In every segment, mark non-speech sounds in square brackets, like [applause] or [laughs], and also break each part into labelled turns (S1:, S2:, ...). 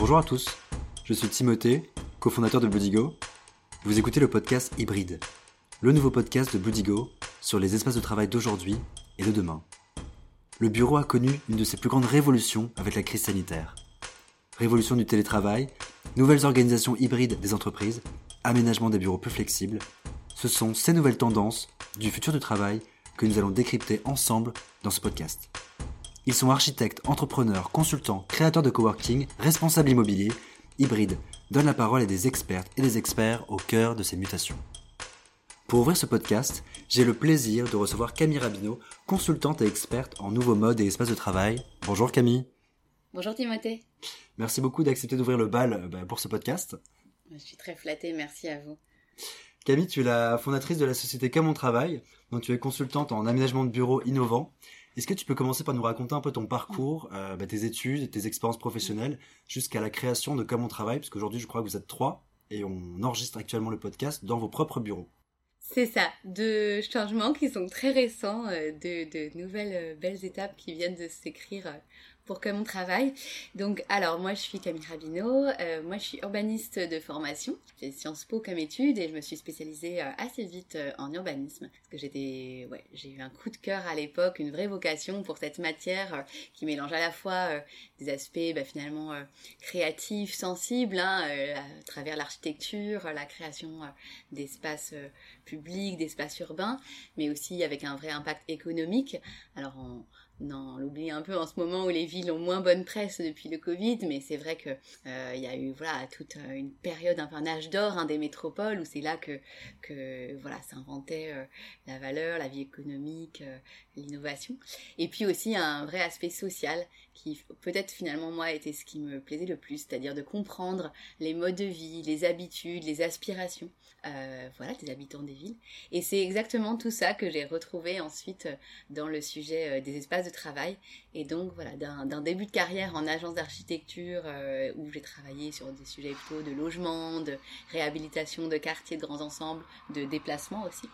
S1: Bonjour à tous, je suis Timothée, cofondateur de Bloodigo. Vous écoutez le podcast Hybride, le nouveau podcast de Bloodigo sur les espaces de travail d'aujourd'hui et de demain. Le bureau a connu une de ses plus grandes révolutions avec la crise sanitaire. Révolution du télétravail, nouvelles organisations hybrides des entreprises, aménagement des bureaux plus flexibles. Ce sont ces nouvelles tendances du futur du travail que nous allons décrypter ensemble dans ce podcast. Ils sont architectes, entrepreneurs, consultants, créateurs de coworking, responsables immobiliers, hybrides, donnent la parole à des expertes et des experts au cœur de ces mutations. Pour ouvrir ce podcast, j'ai le plaisir de recevoir Camille Rabineau, consultante et experte en nouveaux modes et espaces de travail. Bonjour Camille.
S2: Bonjour Timothée.
S1: Merci beaucoup d'accepter d'ouvrir le bal euh, bah, pour ce podcast.
S2: Je suis très flattée, merci à vous.
S1: Camille, tu es la fondatrice de la société Comme on travaille, dont tu es consultante en aménagement de bureaux innovants. Est-ce que tu peux commencer par nous raconter un peu ton parcours, euh, bah, tes études, tes expériences professionnelles, jusqu'à la création de Comme on travaille, parce qu'aujourd'hui je crois que vous êtes trois, et on enregistre actuellement le podcast dans vos propres bureaux.
S2: C'est ça, de changements qui sont très récents, euh, de, de, nouvelles euh, belles étapes qui viennent de s'écrire pour que mon travail. Donc, alors, moi, je suis Camille Rabineau. Euh, moi, je suis urbaniste de formation. J'ai Sciences Po comme étude et je me suis spécialisée euh, assez vite euh, en urbanisme. Parce que j'ai eu un coup de cœur à l'époque, une vraie vocation pour cette matière qui mélange à la fois des aspects, bah, finalement, créatifs, sensibles, hein, à travers l'architecture, la création d'espaces publics, d'espaces urbains, mais aussi avec un vrai impact économique. Alors, en, non, on un peu en ce moment où les villes ont moins bonne presse depuis le Covid, mais c'est vrai que euh, il y a eu voilà toute euh, une période, un un âge d'or hein, des métropoles où c'est là que que voilà s'inventait euh, la valeur, la vie économique, l'innovation, et puis aussi un vrai aspect social qui peut-être finalement moi était ce qui me plaisait le plus, c'est-à-dire de comprendre les modes de vie, les habitudes, les aspirations, voilà des habitants des villes, et c'est exactement tout ça que j'ai retrouvé ensuite dans le sujet des espaces de travail. Et donc voilà, d'un début de carrière en agence d'architecture euh, où j'ai travaillé sur des sujets plutôt de logement, de réhabilitation de quartiers, de grands ensembles, de déplacement aussi.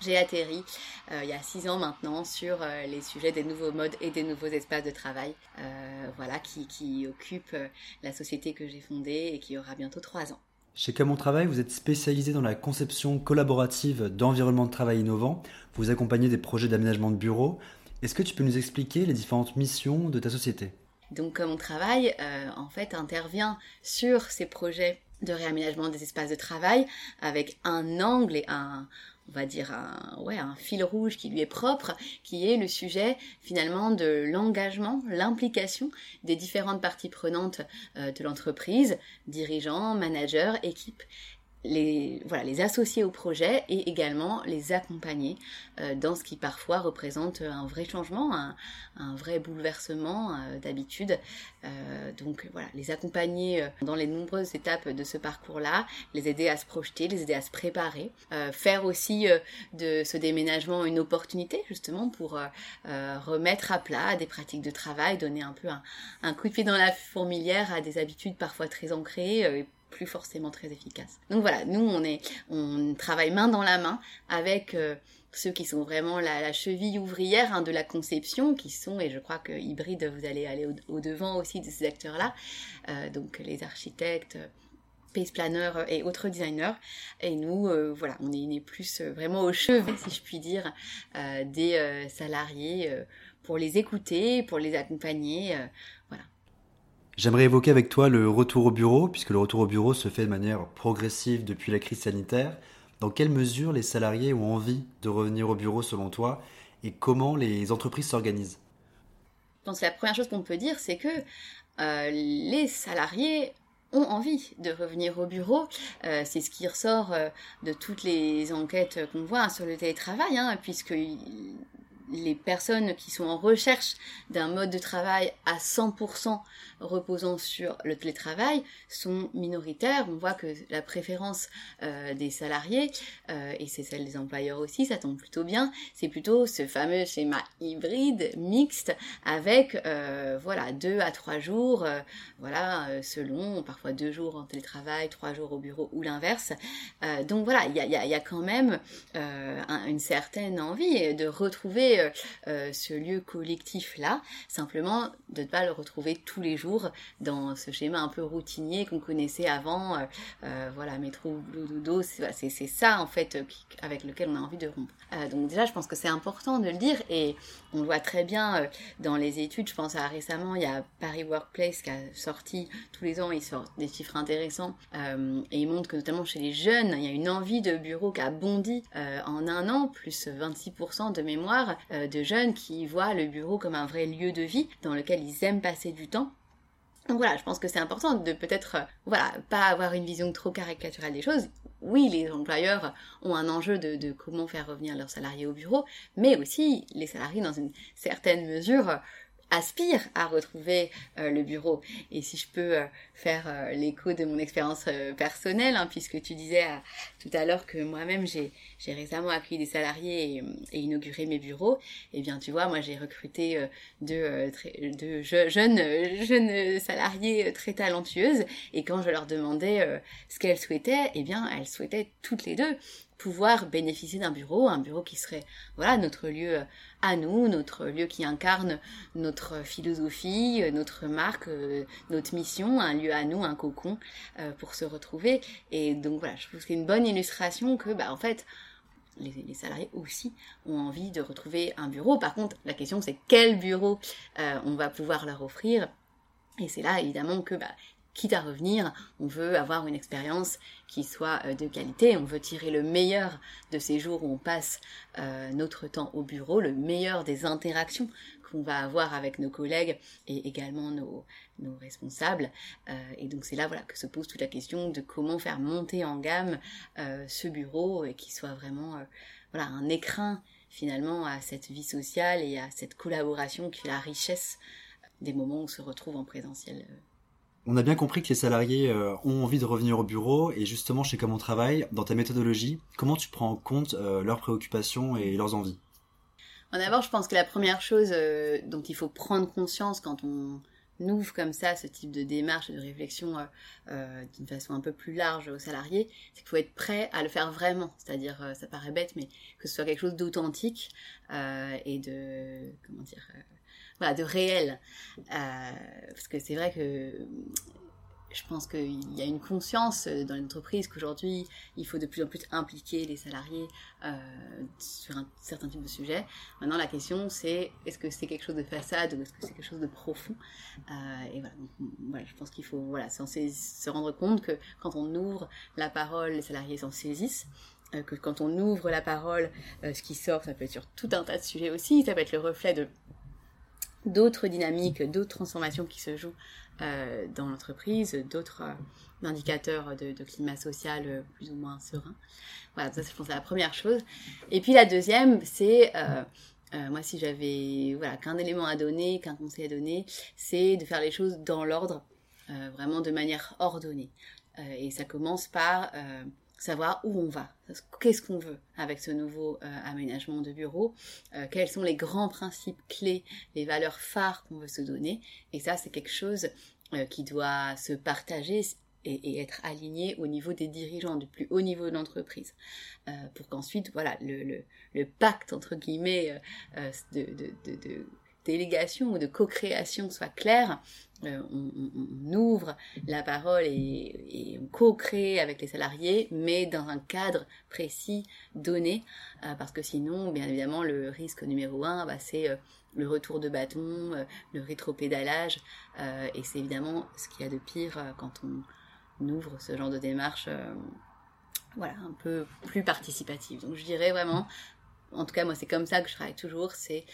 S2: J'ai atterri euh, il y a six ans maintenant sur euh, les sujets des nouveaux modes et des nouveaux espaces de travail, voilà, qui, qui occupent la société que j'ai fondée et qui aura bientôt trois ans.
S1: Chez Camon Travail, vous êtes spécialisé dans la conception collaborative d'environnements de travail innovants. Vous accompagnez des projets d'aménagement de bureaux. Est-ce que tu peux nous expliquer les différentes missions de ta société?
S2: Donc comme on travaille, euh, en fait, intervient sur ces projets de réaménagement des espaces de travail avec un angle et un, on va dire un fil rouge qui lui est propre, qui est le sujet finalement de l'engagement, l'implication des différentes parties prenantes euh, de l'entreprise, dirigeants, managers, équipes, les, voilà, les associer au projet et également les accompagner euh, dans ce qui parfois représente un vrai changement, un, un vrai bouleversement euh, d'habitude. Euh, donc voilà, les accompagner dans les nombreuses étapes de ce parcours-là, les aider à se projeter, les aider à se préparer, faire aussi de ce déménagement une opportunité justement pour remettre à plat des pratiques de travail, donner un peu un, un, coup de pied dans la fourmilière à des habitudes parfois très ancrées plus forcément très efficace. Donc voilà, nous on est, on travaille main dans la main avec euh, ceux qui sont vraiment la, cheville ouvrière hein, de la conception, qui sont, et je crois que hybride, vous allez aller au, devant aussi de ces acteurs-là, euh, donc les architectes, space planners et autres designers. Et nous, euh, voilà, on est, plus vraiment au chevet, si je puis dire, des salariés pour les écouter, pour les accompagner.
S1: J'aimerais évoquer avec toi le retour au bureau, puisque le retour au bureau se fait de manière progressive depuis la crise sanitaire. Dans quelle mesure les salariés ont envie de revenir au bureau selon toi et comment les entreprises s'organisent?
S2: Je pense la première chose qu'on peut dire, c'est que euh, les salariés ont envie de revenir au bureau. Euh, c'est ce qui ressort euh, de toutes les enquêtes qu'on voit sur le télétravail, hein, puisque les personnes qui sont en recherche d'un mode de travail à 100% reposant sur le télétravail sont minoritaires. On voit que la préférence euh, des salariés, euh, et c'est celle des employeurs aussi, ça tombe plutôt bien, c'est plutôt ce fameux schéma hybride, mixte, avec euh, voilà deux à trois jours, voilà selon parfois deux jours en télétravail, trois jours au bureau ou l'inverse. donc voilà, il y a, y a, quand même une certaine envie de retrouver retrouver ce lieu collectif-là, simplement de ne pas le retrouver tous les jours dans ce schéma un peu routinier qu'on connaissait avant, voilà, métro, boulot, dodo, c'est ça en fait avec lequel on a envie de rompre. donc déjà, je pense que c'est important de le dire et on le voit très bien dans les études, je pense à récemment, il y a Paris Workplace qui a sorti, tous les ans, ils sortent des chiffres intéressants euh, et ils montrent que notamment chez les jeunes, il y a une envie de bureau qui a bondi euh, en un an, plus 26% de mémoire euh, de jeunes qui voient le bureau comme un vrai lieu de vie dans lequel ils aiment passer du temps. Donc voilà, je pense que c'est important de peut-être, voilà, pas avoir une vision trop caricaturale des choses. Oui, les employeurs ont un enjeu de, comment faire revenir leurs salariés au bureau, mais aussi les salariés, dans une certaine mesure, aspire à retrouver euh, le bureau. Et si je peux euh, faire euh, l'écho de mon expérience personnelle, hein, puisque tu disais tout à l'heure que moi-même j'ai récemment accueilli des salariés et, inauguré mes bureaux, et eh bien tu vois, moi j'ai recruté deux, de jeunes, jeunes salariés très talentueuses, et quand je leur demandais ce qu'elles souhaitaient, eh bien elles souhaitaient toutes les deux pouvoir bénéficier d'un bureau, un bureau qui serait voilà notre lieu à nous, notre lieu qui incarne notre philosophie, notre marque, euh, notre mission, un lieu à nous, un cocon euh, pour se retrouver. Et donc voilà, je trouve que c'est une bonne illustration que bah en fait les, salariés aussi ont envie de retrouver un bureau. Par contre, la question c'est quel bureau euh, on va pouvoir leur offrir. Et c'est là évidemment que bah, quitte à revenir, on veut avoir une expérience qui soit euh, de qualité, on veut tirer le meilleur de ces jours où on passe notre temps au bureau, le meilleur des interactions qu'on va avoir avec nos collègues et également nos, responsables. Euh, et donc c'est là voilà que se pose toute la question de comment faire monter en gamme ce bureau et qui soit vraiment voilà un écrin finalement à cette vie sociale et à cette collaboration qui fait la richesse des moments où on se retrouve en présentiel.
S1: On a bien compris que les salariés euh, ont envie de revenir au bureau et justement chez Comme on travaille, dans ta méthodologie, comment tu prends en compte euh, leurs préoccupations et leurs envies?
S2: D'abord, je pense que la première chose euh, dont il faut prendre conscience quand on ouvre comme ça ce type de démarche et de réflexion d'une façon un peu plus large aux salariés, c'est qu'il faut être prêt à le faire vraiment. C'est-à-dire, ça paraît bête, mais que ce soit quelque chose d'authentique et de comment dire de réel. Euh, parce que c'est vrai que je pense qu'il y a une conscience dans l'entreprise qu'aujourd'hui, il faut de plus en plus impliquer les salariés euh, sur un certain type de sujet. Maintenant, la question, c'est est-ce que c'est quelque chose de façade ou est-ce que c'est quelque chose de profond? Euh, Et voilà, je pense qu'il faut voilà, se rendre compte que quand on ouvre la parole, les salariés s'en saisissent. Que quand on ouvre la parole, ce qui sort, ça peut être sur tout un tas de sujets aussi, ça peut être le reflet de d'autres dynamiques, d'autres transformations qui se jouent euh, dans l'entreprise, d'autres euh, indicateurs de, climat social euh, plus ou moins serein. Voilà, ça c'est la première chose. Et puis la deuxième, c'est moi si j'avais voilà qu'un élément à donner, qu'un conseil à donner, c'est de faire les choses dans l'ordre, vraiment de manière ordonnée. et ça commence par savoir où on va, qu'est-ce qu'on veut avec ce nouveau euh, aménagement de bureau, euh, quels sont les grands principes clés, les valeurs phares qu'on veut se donner. Et ça, c'est quelque chose euh, qui doit se partager et, être aligné au niveau des dirigeants, du plus haut niveau de l'entreprise, pour qu'ensuite, voilà, le, pacte entre guillemets de, de délégation ou de co-création soit clair euh, on, ouvre la parole et, on co-crée avec les salariés, mais dans un cadre précis, donné, euh, parce que sinon, bien évidemment, le risque numéro un, bah, c'est euh, le retour de bâton, le rétropédalage, et c'est évidemment ce qu'il y a de pire quand on ouvre ce genre de démarche voilà, un peu plus participative. Donc je dirais vraiment, en tout cas moi c'est comme ça que je travaille toujours, c'est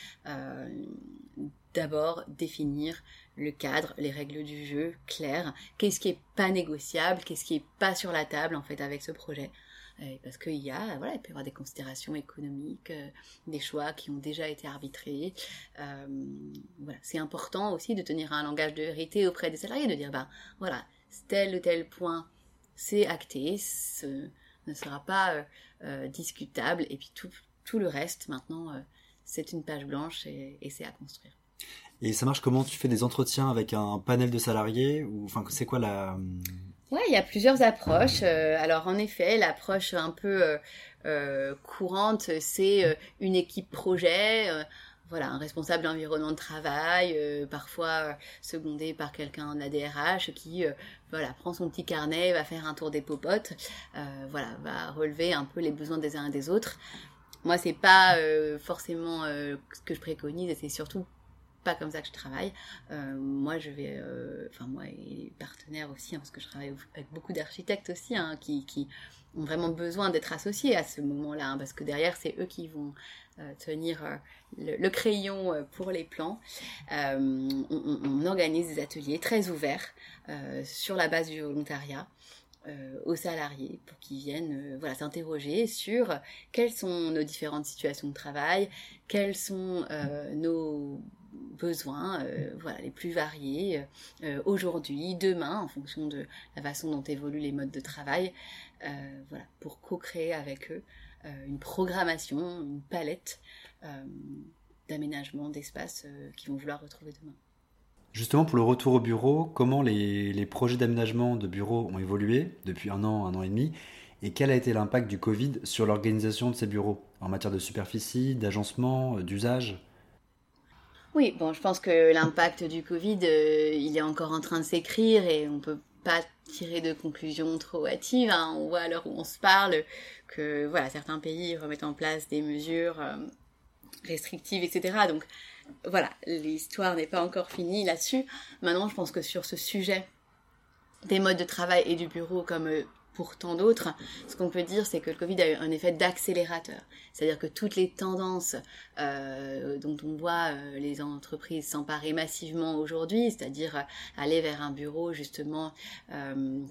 S2: d'abord définir le cadre, les règles du jeu claires, qu'est-ce qui est pas négociable, qu'est-ce qui est pas sur la table en fait avec ce projet. Euh, parce qu'il y a, voilà, il peut y avoir des considérations économiques, euh, des choix qui ont déjà été arbitrés. Euh, voilà, c'est important aussi de tenir un langage de vérité auprès des salariés, de dire, ben voilà, tel ou tel point, c'est acté, ce ne sera pas discutable, et puis tout, tout le reste, maintenant, c'est une page blanche et c'est à construire.
S1: Et ça marche comment? Tu fais des entretiens avec un panel de salariés ou enfin c'est quoi la
S2: Ouais, il y a plusieurs approches. alors en effet, l'approche un peu courante, c'est une équipe projet voilà, un responsable d'environnement de travail, euh, parfois secondé par quelqu'un de la DRH qui euh, voilà, prend son petit carnet, va faire un tour des popotes, euh, voilà, va relever un peu les besoins des uns et des autres. Moi, c'est pas forcément ce que je préconise et c'est surtout pas comme ça que je travaille. moi, je vais, enfin moi et les partenaires aussi, hein, parce que je travaille avec beaucoup d'architectes aussi, hein, qui, ont vraiment besoin d'être associés à ce moment-là, hein, parce que derrière, c'est eux qui vont euh, tenir euh, le, crayon euh, pour les plans. On, organise des ateliers très ouverts sur la base du volontariat. Aux salariés pour qu'ils viennent voilà, s'interroger sur quelles sont nos différentes situations de travail, quels sont nos besoins voilà, les plus variés aujourd'hui, demain, en fonction de la façon dont évoluent les modes de travail, voilà, pour co-créer avec eux euh, une programmation, une palette euh, d'aménagement, d'espace euh, qu'ils vont vouloir retrouver demain.
S1: Justement, pour le retour au bureau, comment les, projets d'aménagement de bureaux ont évolué depuis un an, un an et demi et quel a été l'impact du Covid sur l'organisation de ces bureaux en matière de superficie, d'agencement, d'usage?
S2: Oui, bon, je pense que l'impact du Covid, il est encore en train de s'écrire et on peut pas tirer de conclusions trop hâtives. On voit à l'heure où on se parle que voilà, certains pays remettent en place des mesures euh, restrictives, etc. Donc voilà, l'histoire n'est pas encore finie là-dessus. Maintenant, je pense que sur ce sujet des modes de travail et du bureau comme euh, pour tant d'autres, ce qu'on peut dire, c'est que le Covid a eu un effet d'accélérateur. C'est-à-dire que toutes les tendances euh, dont on voit euh, les entreprises s'emparer massivement aujourd'hui, c'est-à-dire euh, aller vers un bureau justement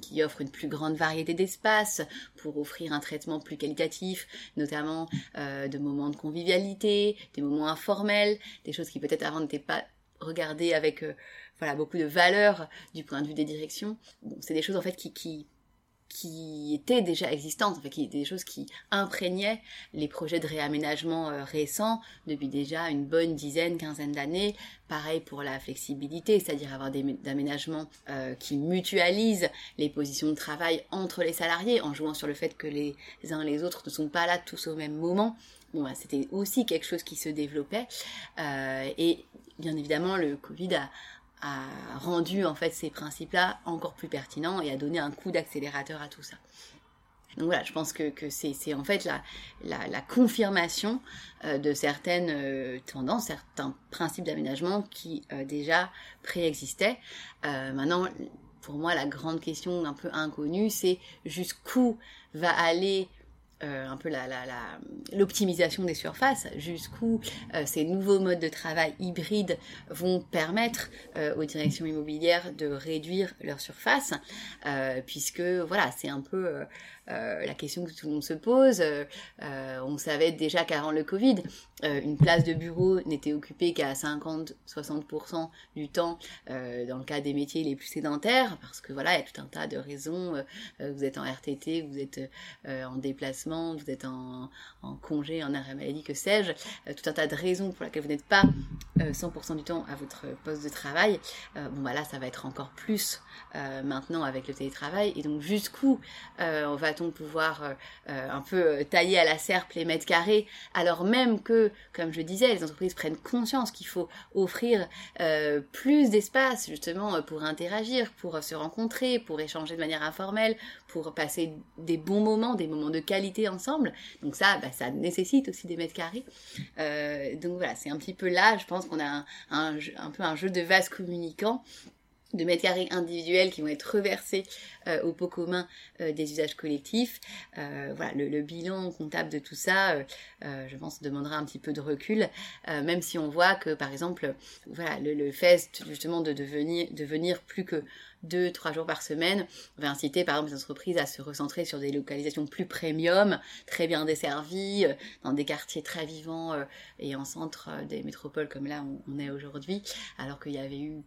S2: qui offre une plus grande variété d'espaces pour offrir un traitement plus qualitatif, notamment de moments de convivialité, des moments informels, des choses qui peut-être avant n'étaient pas regardées avec voilà beaucoup de valeur du point de vue des directions. Bon, c'est des choses en fait qui, qui qui étaient déjà existantes, en fait, qui des choses qui imprégnaient les projets de réaménagement euh, récents depuis déjà une bonne dizaine, quinzaine d'années. Pareil pour la flexibilité, c'est-à-dire avoir des aménagements euh, qui mutualisent les positions de travail entre les salariés en jouant sur le fait que les uns et les autres ne sont pas là tous au même moment. Bon, bah, c'était aussi quelque chose qui se développait. Euh, et bien évidemment, le Covid a, a rendu en fait ces principes-là encore plus pertinents et a donné un coup d'accélérateur à tout ça. Donc voilà, je pense que, c'est en fait la confirmation euh, de certaines euh, tendances, certains principes d'aménagement qui euh, déjà préexistaient. maintenant, pour moi, la grande question un peu inconnue, c'est jusqu'où va aller euh, un peu l'optimisation la, des surfaces, jusqu'où euh, ces nouveaux modes de travail hybrides vont permettre euh, aux directions immobilières de réduire leur surface, puisque voilà, c'est un peu la question que tout le monde se pose. On savait déjà qu'avant le Covid, une place de bureau n'était occupée qu'à 50-60% du temps dans le cas des métiers les plus sédentaires, parce que voilà, il y a tout un tas de raisons. vous êtes en RTT, vous êtes en déplacement, vous êtes en, congé, en arrêt maladie, que sais-je. tout un tas de raisons pour lesquelles vous n'êtes pas 100% du temps à votre poste de travail. bon, voilà, ça va être encore plus maintenant avec le télétravail. Et donc, jusqu'où on va on pouvoir euh, euh, un peu euh, tailler à la serpe les mètres carrés, alors même que, comme je disais, les entreprises prennent conscience qu'il faut offrir plus d'espace justement pour interagir, pour se rencontrer, pour échanger de manière informelle, pour passer des bons moments, des moments de qualité ensemble. Donc ça, bah, ça nécessite aussi des mètres carrés. donc voilà, c'est un petit peu là, je pense qu'on a un, peu un jeu de vase communicant de mètres carrés individuels qui vont être reversés euh, au pot commun euh, des usages collectifs. Euh, voilà, le, bilan comptable de tout ça, je pense, demandera un petit peu de recul, même si on voit que, par exemple, voilà, le, fait justement de devenir, de venir plus que deux, trois jours par semaine va inciter par exemple les entreprises à se recentrer sur des localisations plus premium, très bien desservies, dans des quartiers très vivants et en centre des métropoles comme là on, on est aujourd'hui, alors qu'il y avait eu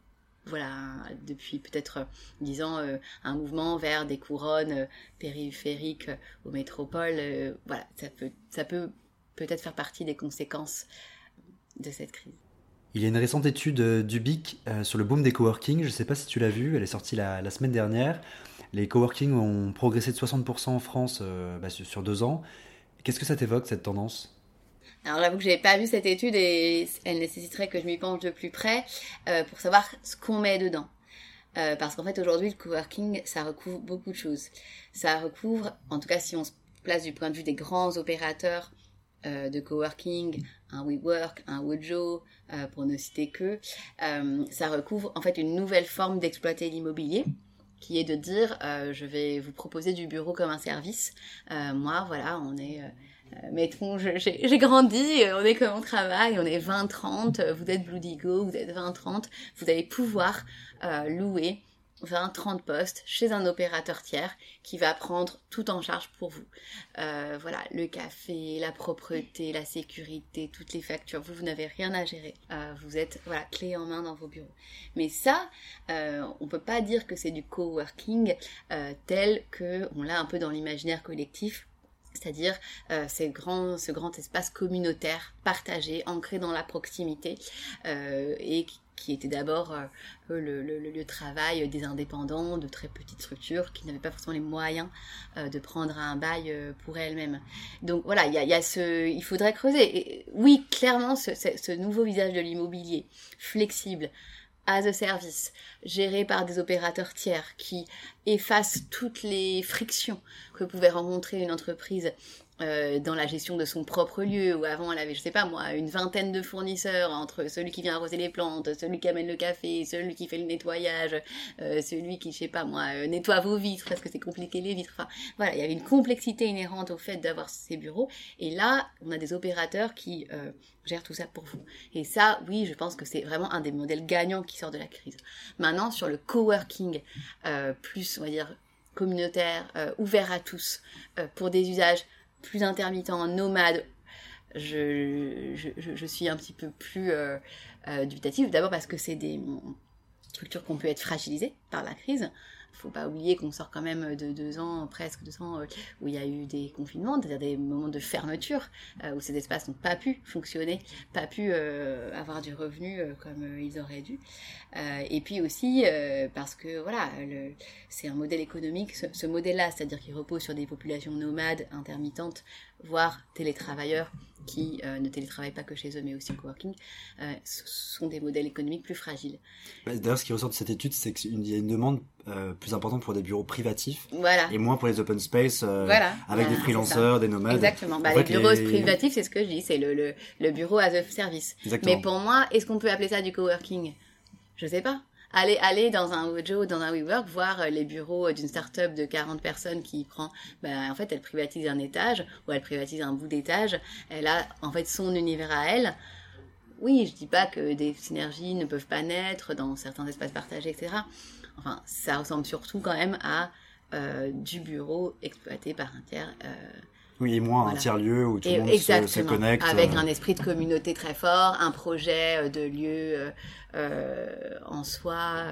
S2: voilà, depuis peut-être dix ans, euh, un mouvement vers des couronnes euh, périphériques euh, aux métropoles. voilà, ça peut, ça peut peut-être faire partie des conséquences de cette crise.
S1: Il y a une récente étude euh, du BIC euh, sur le boom des coworking. Je ne sais pas si tu l'as vue, elle est sortie la, semaine dernière. Les coworking ont progressé de 60% en France euh, bah, sur deux ans. Qu'est-ce que ça t'évoque, cette tendance?
S2: Alors j'avoue que je n'avais pas vu cette étude et elle nécessiterait que je m'y penche de plus près pour savoir ce qu'on met dedans. parce qu'en fait aujourd'hui le coworking ça recouvre beaucoup de choses. Ça recouvre, en tout cas si on se place du point de vue des grands opérateurs de coworking, un WeWork, un Wojo, euh, pour ne citer que, euh, ça recouvre en fait une nouvelle forme d'exploiter l'immobilier qui est de dire euh, je vais vous proposer du bureau comme un service. moi, voilà, on est mettons, j'ai grandi, on est comme on travaille, on est 20-30, vous êtes Blue Digo, vous êtes 20-30, vous allez pouvoir louer 20-30 postes chez un opérateur tiers qui va prendre tout en charge pour vous. Euh, voilà, le café, la propreté, la sécurité, toutes les factures, vous, vous n'avez rien à gérer. Euh, vous êtes voilà clé en main dans vos bureaux. Mais ça, euh, on peut pas dire que c'est du coworking tel que on l'a un peu dans l'imaginaire collectif c'est-à-dire euh, ce grand espace communautaire partagé, ancré dans la proximité et qui était d'abord euh, le, le, travail des indépendants, de très petites structures qui n'avaient pas forcément les moyens euh, de prendre un bail euh, pour elles-mêmes. Donc voilà, il y a, ce, il faudrait creuser. oui, clairement, ce, ce nouveau visage de l'immobilier, flexible, as a service, géré par des opérateurs tiers qui effacent toutes les frictions que pouvait rencontrer une entreprise euh, dans la gestion de son propre lieu, où avant elle avait, je sais pas moi, une vingtaine de fournisseurs entre celui qui vient arroser les plantes, celui qui amène le café, celui qui fait le nettoyage, euh, celui qui, je sais pas moi, euh, nettoie vos vitres parce que c'est compliqué les vitres. Enfin, voilà, il y avait une complexité inhérente au fait d'avoir ces bureaux. Et là, on a des opérateurs qui gèrent tout ça pour vous. Et ça, oui, je pense que c'est vraiment un des modèles gagnants qui sort de la crise. Maintenant, sur le coworking, plus, on va dire, communautaire, ouvert à tous, pour des usages plus intermittent, nomade, je, suis un petit peu plus euh, euh dubitative. D'abord parce que c'est des structures qui ont pu être fragilisées par la crise faut pas oublier qu'on sort quand même de deux ans, presque deux ans, euh, où il y a eu des confinements, c'est-à-dire des moments de fermeture, euh, où ces espaces n'ont pas pu fonctionner, pas pu euh, avoir du revenu comme ils auraient dû. et puis aussi parce que voilà, c'est un modèle économique, ce, modèle-là, c'est-à-dire qui repose sur des populations nomades, intermittentes, voire télétravailleurs qui ne télétravaillent pas que chez eux mais aussi coworking, ce sont des modèles économiques plus fragiles.
S1: D'ailleurs, ce qui ressort de cette étude, c'est qu'il y a une demande euh, plus important pour des bureaux privatifs
S2: voilà.
S1: et moins pour les open space euh, avec des freelancers, des nomades.
S2: Exactement. Bah, les bureaux privatifs, c'est ce que je dis, c'est le, le, le, bureau as a service. Exactement. Mais pour moi, est-ce qu'on peut appeler ça du coworking? Je sais pas. Aller, aller dans un Ojo, dans un WeWork, voir euh, les bureaux d'une start-up de 40 personnes qui prend, bah, en fait, elle privatise un étage ou elle privatise un bout d'étage. Elle a, en fait, son univers à elle. Oui, je dis pas que des synergies ne peuvent pas naître dans certains espaces partagés, etc. Enfin, ça ressemble surtout quand même à euh, du bureau exploité par un tiers. Euh,
S1: oui, et moins un tiers-lieu où tout le monde se, connecte.
S2: Avec euh. un esprit de communauté très fort, un projet de lieu en soi,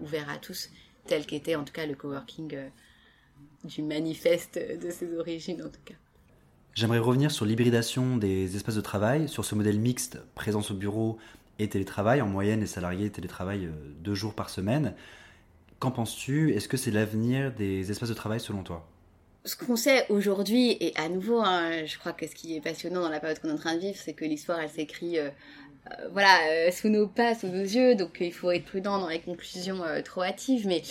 S2: ouvert à tous, tel qu'était en tout cas le coworking du manifeste de ses origines en tout cas.
S1: J'aimerais revenir sur l'hybridation des espaces de travail, sur ce modèle mixte, présence au bureau et télétravail. En moyenne, les salariés télétravaillent deux jours par semaine. Qu'en penses-tu? Est-ce que c'est l'avenir des espaces de travail selon toi?
S2: Ce qu'on sait aujourd'hui, et à nouveau, hein, je crois que ce qui est passionnant dans la période qu'on est en train de vivre, c'est que l'histoire, elle s'écrit euh, euh, voilà, euh, sous nos pas, sous nos yeux, donc il faut être prudent dans les conclusions trop hâtives, mais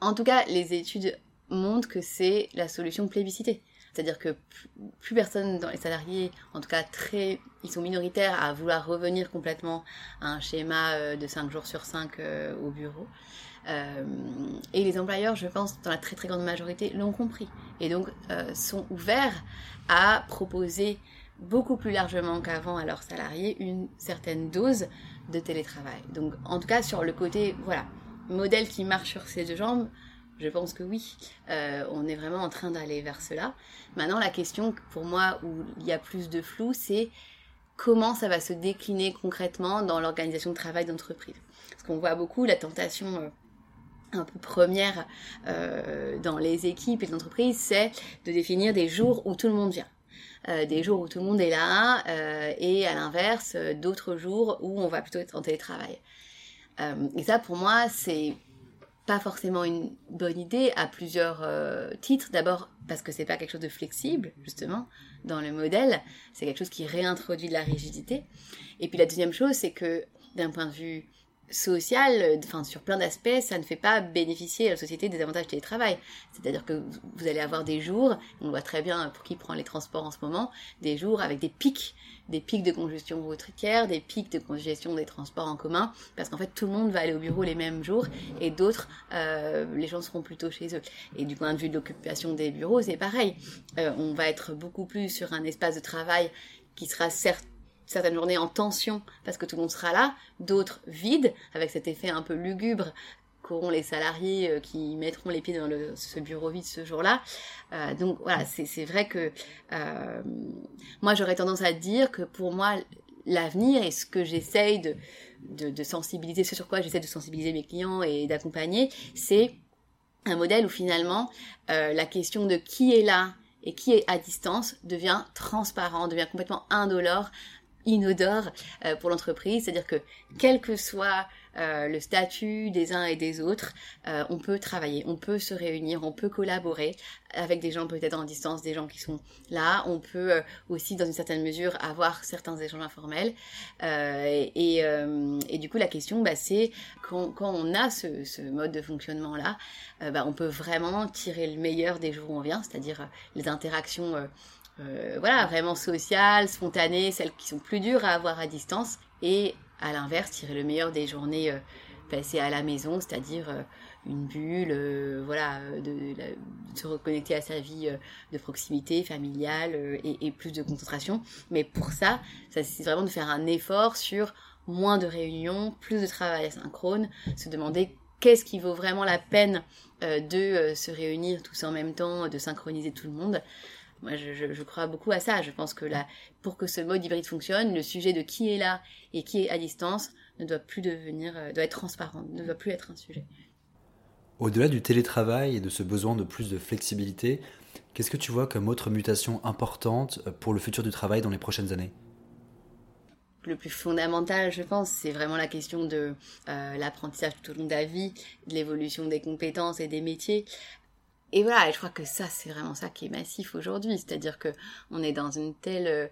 S2: en tout cas, les études montrent que c'est la solution plébiscitée. C'est-à-dire que plus personne dans les salariés, en tout cas très, ils sont minoritaires à vouloir revenir complètement à un schéma de 5 jours sur 5 au bureau. Euh, et les employeurs, je pense, dans la très très grande majorité, l'ont compris. Et donc euh, sont ouverts à proposer beaucoup plus largement qu'avant à leurs salariés une certaine dose de télétravail. Donc en tout cas sur le côté, voilà, modèle qui marche sur ses deux jambes, je pense que oui, euh, on est vraiment en train d'aller vers cela. Maintenant la question pour moi où il y a plus de flou, c'est comment ça va se décliner concrètement dans l'organisation de travail d'entreprise. Parce qu'on voit beaucoup la tentation un peu première euh, dans les équipes et les entreprises, c'est de définir des jours où tout le monde vient. des jours où tout le monde est là, et à l'inverse, d'autres jours où on va plutôt être en télétravail. et ça, pour moi, c'est pas forcément une bonne idée à plusieurs euh, titres. D'abord parce que c'est pas quelque chose de flexible, justement, dans le modèle. C'est quelque chose qui réintroduit de la rigidité. Et puis la deuxième chose, c'est que d'un point de vue social, enfin sur plein d'aspects, ça ne fait pas bénéficier à la société des avantages du télétravail. C'est-à-dire que vous allez avoir des jours, on voit très bien pour qui prend les transports en ce moment, des jours avec des pics, des pics de congestion routière, des pics de congestion des transports en commun, parce qu'en fait tout le monde va aller au bureau les mêmes jours et d'autres, euh, les gens seront plutôt chez eux. Et du point de vue de l'occupation des bureaux, c'est pareil. Euh, on va être beaucoup plus sur un espace de travail qui sera certes certaines journées en tension parce que tout le monde sera là, d'autres vides, avec cet effet un peu lugubre qu'auront les salariés euh, qui mettront les pieds dans ce bureau vide ce jour-là. Euh, donc voilà, c'est vrai que euh, moi j'aurais tendance à dire que pour moi l'avenir et ce que j'essaye de, de, sensibiliser, ce sur quoi j'essaie de sensibiliser mes clients et d'accompagner, c'est un modèle où finalement la question de qui est là et qui est à distance devient transparent, devient complètement indolore inodore euh, pour l'entreprise, c'est-à-dire que quel que soit euh, le statut des uns et des autres, euh, on peut travailler, on peut se réunir, on peut collaborer avec des gens peut-être en distance, des gens qui sont là. On peut aussi, dans une certaine mesure, avoir certains échanges informels. Et, et, du coup, la question, bah, c'est quand, quand, on a ce, ce mode de fonctionnement-là, bah, on peut vraiment tirer le meilleur des jours où on vient, c'est-à-dire les interactions euh, voilà, vraiment sociales, spontanées, celles qui sont plus dures à avoir à distance, et à l'inverse, tirer le meilleur des journées euh, passées à la maison, c'est-à-dire euh, une bulle, voilà, de, se reconnecter à sa vie de proximité, familiale, et, plus de concentration. Mais pour ça, ça c'est vraiment de faire un effort sur moins de réunions, plus de travail asynchrone, se demander qu'est-ce qui vaut vraiment la peine de se réunir tous en même temps, de synchroniser tout le monde. Moi, je, crois beaucoup à ça. Je pense que là, pour que ce mode hybride fonctionne, le sujet de qui est là et qui est à distance ne doit plus devenir, euh, doit être transparent, ne doit plus être un sujet.
S1: Au-delà du télétravail et de ce besoin de plus de flexibilité, qu'est-ce que tu vois comme autre mutation importante pour le futur du travail dans les prochaines années?
S2: Le plus fondamental, je pense, c'est vraiment la question de euh, l'apprentissage tout au long de la vie, de l'évolution des compétences et des métiers. Et voilà, je crois que ça, c'est vraiment ça qui est massif aujourd'hui. C'est-à-dire que on est dans une telle euh,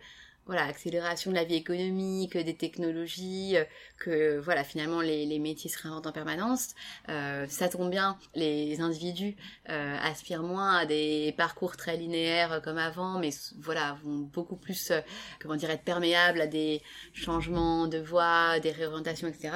S2: voilà accélération de la vie économique, des technologies, euh, que voilà finalement les, les métiers se réinventent en permanence. Euh, ça tombe bien, les individus euh, aspirent moins à des parcours très linéaires comme avant, mais voilà vont beaucoup plus comment dire être perméables à des changements de voie, des réorientations, etc.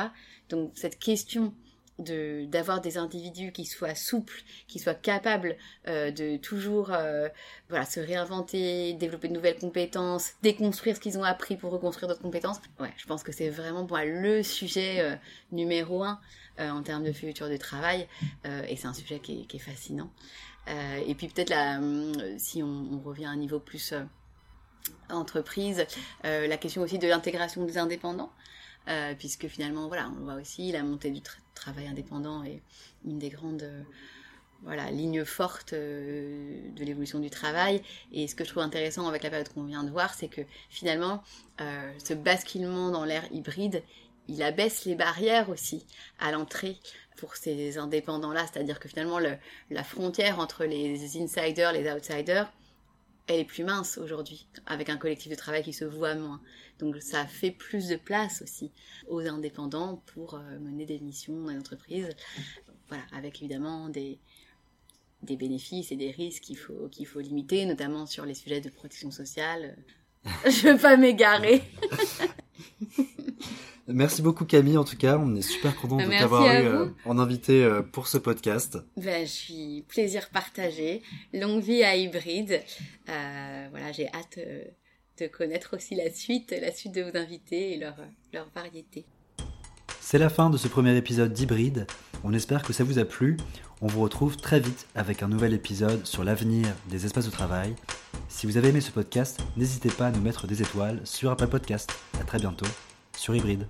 S2: Donc cette question d'avoir des individus qui soient souples, qui soient capables euh, de toujours euh, voilà se réinventer, développer de nouvelles compétences, déconstruire ce qu'ils ont appris pour reconstruire d'autres compétences. Ouais, je pense que c'est vraiment pour le sujet euh, numéro un en termes de futur de travail et c'est un sujet qui est, fascinant. et puis peut-être là, si on, revient à un niveau plus entreprise, la question aussi de l'intégration des indépendants. Euh, puisque finalement, voilà, on voit aussi la montée du travail indépendant est une des grandes euh, voilà, lignes fortes euh, de l'évolution du travail. Et ce que je trouve intéressant avec la période qu'on vient de voir, c'est que finalement, ce basculement dans l'ère hybride, il abaisse les barrières aussi à l'entrée pour ces indépendants-là. C'est-à-dire que finalement, le, la frontière entre les insiders, les outsiders, elle est plus mince aujourd'hui, avec un collectif de travail qui se voit moins. Donc ça fait plus de place aussi aux indépendants pour euh, mener des missions dans l'entreprise. Voilà, avec évidemment des, des bénéfices et des risques qu'il faut, qu'il faut limiter, notamment sur les sujets de protection sociale. [laughs] Je ne veux pas m'égarer. [laughs]
S1: Merci beaucoup Camille, en tout cas, on est super content de t'avoir eu euh, en invité euh, pour ce podcast.
S2: Ben, je suis plaisir partagé, longue vie à hybride. Euh, voilà, j'ai hâte connaître aussi la suite, la suite de vos invités et leur, leur variété.
S1: C'est la fin de ce premier épisode d'Hybride. On espère que ça vous a plu. On vous retrouve très vite avec un nouvel épisode sur l'avenir des espaces de travail. Si vous avez aimé ce podcast, n'hésitez pas à nous mettre des étoiles sur Apple Podcast. À très bientôt sur Hybride.